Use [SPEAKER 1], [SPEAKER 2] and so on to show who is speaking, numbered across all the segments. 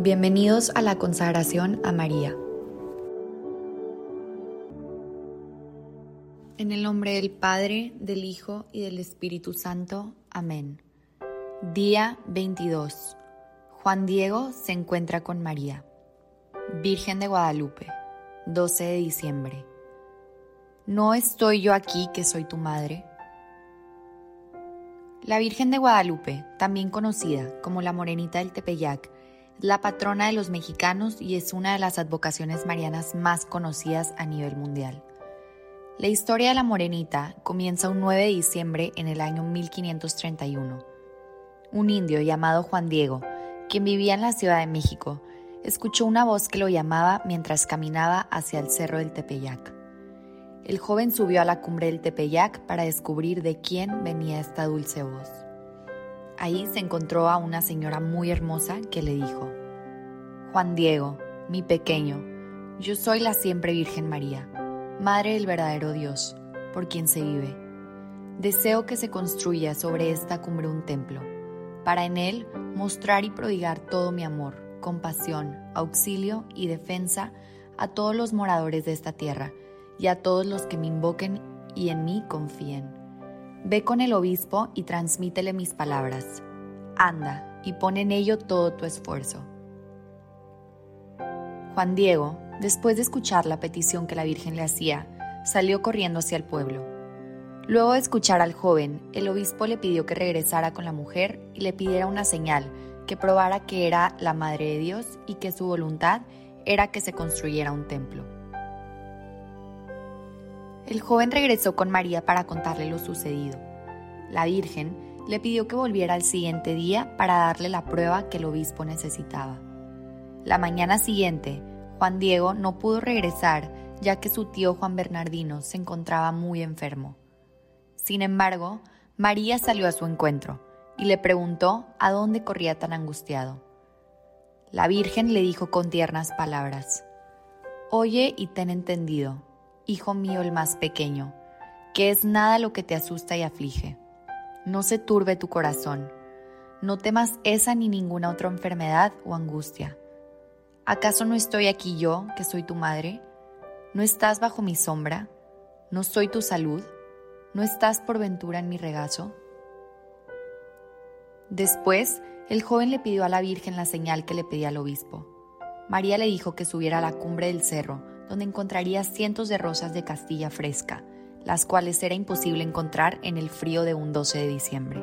[SPEAKER 1] Bienvenidos a la consagración a María. En el nombre del Padre, del Hijo y del Espíritu Santo. Amén. Día 22. Juan Diego se encuentra con María. Virgen de Guadalupe, 12 de diciembre. ¿No estoy yo aquí que soy tu madre? La Virgen de Guadalupe, también conocida como la Morenita del Tepeyac, la patrona de los mexicanos y es una de las advocaciones marianas más conocidas a nivel mundial. La historia de la Morenita comienza un 9 de diciembre en el año 1531. Un indio llamado Juan Diego, quien vivía en la Ciudad de México, escuchó una voz que lo llamaba mientras caminaba hacia el cerro del Tepeyac. El joven subió a la cumbre del Tepeyac para descubrir de quién venía esta dulce voz. Ahí se encontró a una señora muy hermosa que le dijo, Juan Diego, mi pequeño, yo soy la siempre Virgen María, Madre del verdadero Dios, por quien se vive. Deseo que se construya sobre esta cumbre un templo, para en él mostrar y prodigar todo mi amor, compasión, auxilio y defensa a todos los moradores de esta tierra y a todos los que me invoquen y en mí confíen. Ve con el obispo y transmítele mis palabras. Anda y pon en ello todo tu esfuerzo. Juan Diego, después de escuchar la petición que la Virgen le hacía, salió corriendo hacia el pueblo. Luego de escuchar al joven, el obispo le pidió que regresara con la mujer y le pidiera una señal que probara que era la Madre de Dios y que su voluntad era que se construyera un templo. El joven regresó con María para contarle lo sucedido. La Virgen le pidió que volviera al siguiente día para darle la prueba que el obispo necesitaba. La mañana siguiente, Juan Diego no pudo regresar ya que su tío Juan Bernardino se encontraba muy enfermo. Sin embargo, María salió a su encuentro y le preguntó a dónde corría tan angustiado. La Virgen le dijo con tiernas palabras, Oye y ten entendido, hijo mío el más pequeño, que es nada lo que te asusta y aflige. No se turbe tu corazón, no temas esa ni ninguna otra enfermedad o angustia. ¿Acaso no estoy aquí yo, que soy tu madre? ¿No estás bajo mi sombra? ¿No soy tu salud? ¿No estás por ventura en mi regazo? Después, el joven le pidió a la Virgen la señal que le pedía al obispo. María le dijo que subiera a la cumbre del cerro donde encontraría cientos de rosas de Castilla fresca, las cuales era imposible encontrar en el frío de un 12 de diciembre.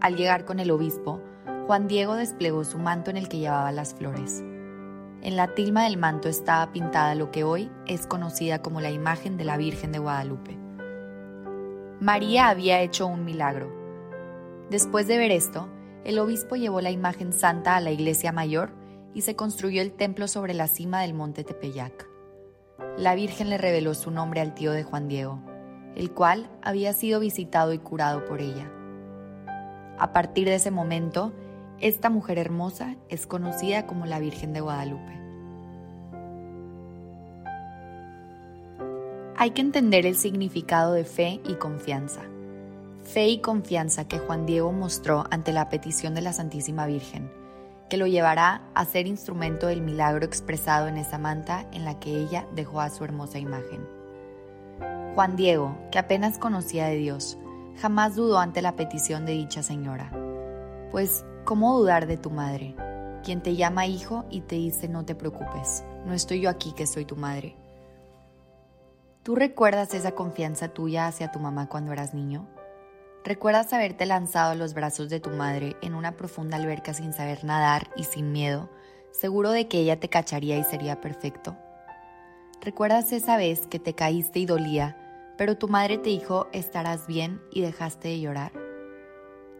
[SPEAKER 1] Al llegar con el obispo, Juan Diego desplegó su manto en el que llevaba las flores. En la tilma del manto estaba pintada lo que hoy es conocida como la imagen de la Virgen de Guadalupe. María había hecho un milagro. Después de ver esto, el obispo llevó la imagen santa a la iglesia mayor y se construyó el templo sobre la cima del monte Tepeyac. La Virgen le reveló su nombre al tío de Juan Diego, el cual había sido visitado y curado por ella. A partir de ese momento, esta mujer hermosa es conocida como la Virgen de Guadalupe. Hay que entender el significado de fe y confianza. Fe y confianza que Juan Diego mostró ante la petición de la Santísima Virgen que lo llevará a ser instrumento del milagro expresado en esa manta en la que ella dejó a su hermosa imagen. Juan Diego, que apenas conocía de Dios, jamás dudó ante la petición de dicha señora. Pues, ¿cómo dudar de tu madre, quien te llama hijo y te dice no te preocupes, no estoy yo aquí que soy tu madre? ¿Tú recuerdas esa confianza tuya hacia tu mamá cuando eras niño? ¿Recuerdas haberte lanzado a los brazos de tu madre en una profunda alberca sin saber nadar y sin miedo, seguro de que ella te cacharía y sería perfecto? ¿Recuerdas esa vez que te caíste y dolía, pero tu madre te dijo estarás bien y dejaste de llorar?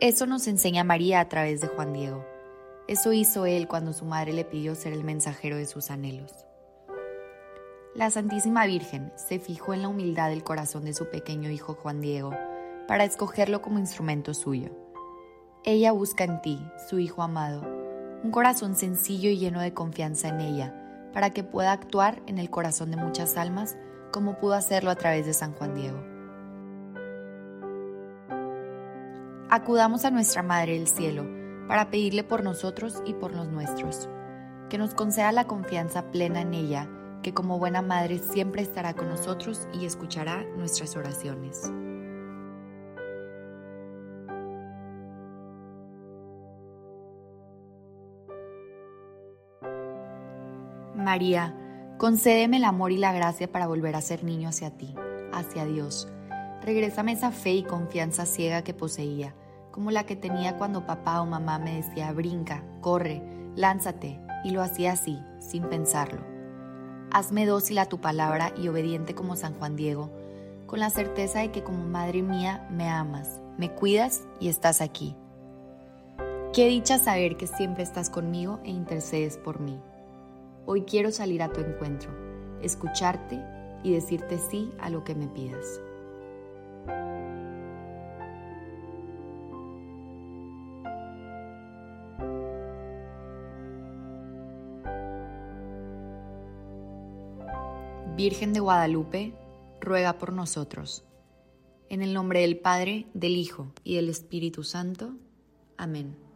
[SPEAKER 1] Eso nos enseña María a través de Juan Diego. Eso hizo él cuando su madre le pidió ser el mensajero de sus anhelos. La Santísima Virgen se fijó en la humildad del corazón de su pequeño hijo Juan Diego para escogerlo como instrumento suyo. Ella busca en ti, su Hijo amado, un corazón sencillo y lleno de confianza en ella, para que pueda actuar en el corazón de muchas almas como pudo hacerlo a través de San Juan Diego. Acudamos a nuestra Madre del Cielo para pedirle por nosotros y por los nuestros. Que nos conceda la confianza plena en ella, que como buena madre siempre estará con nosotros y escuchará nuestras oraciones. María, concédeme el amor y la gracia para volver a ser niño hacia ti, hacia Dios. Regrésame esa fe y confianza ciega que poseía, como la que tenía cuando papá o mamá me decía brinca, corre, lánzate, y lo hacía así, sin pensarlo. Hazme dócil a tu palabra y obediente como San Juan Diego, con la certeza de que como madre mía me amas, me cuidas y estás aquí. Qué dicha saber que siempre estás conmigo e intercedes por mí. Hoy quiero salir a tu encuentro, escucharte y decirte sí a lo que me pidas. Virgen de Guadalupe, ruega por nosotros. En el nombre del Padre, del Hijo y del Espíritu Santo. Amén.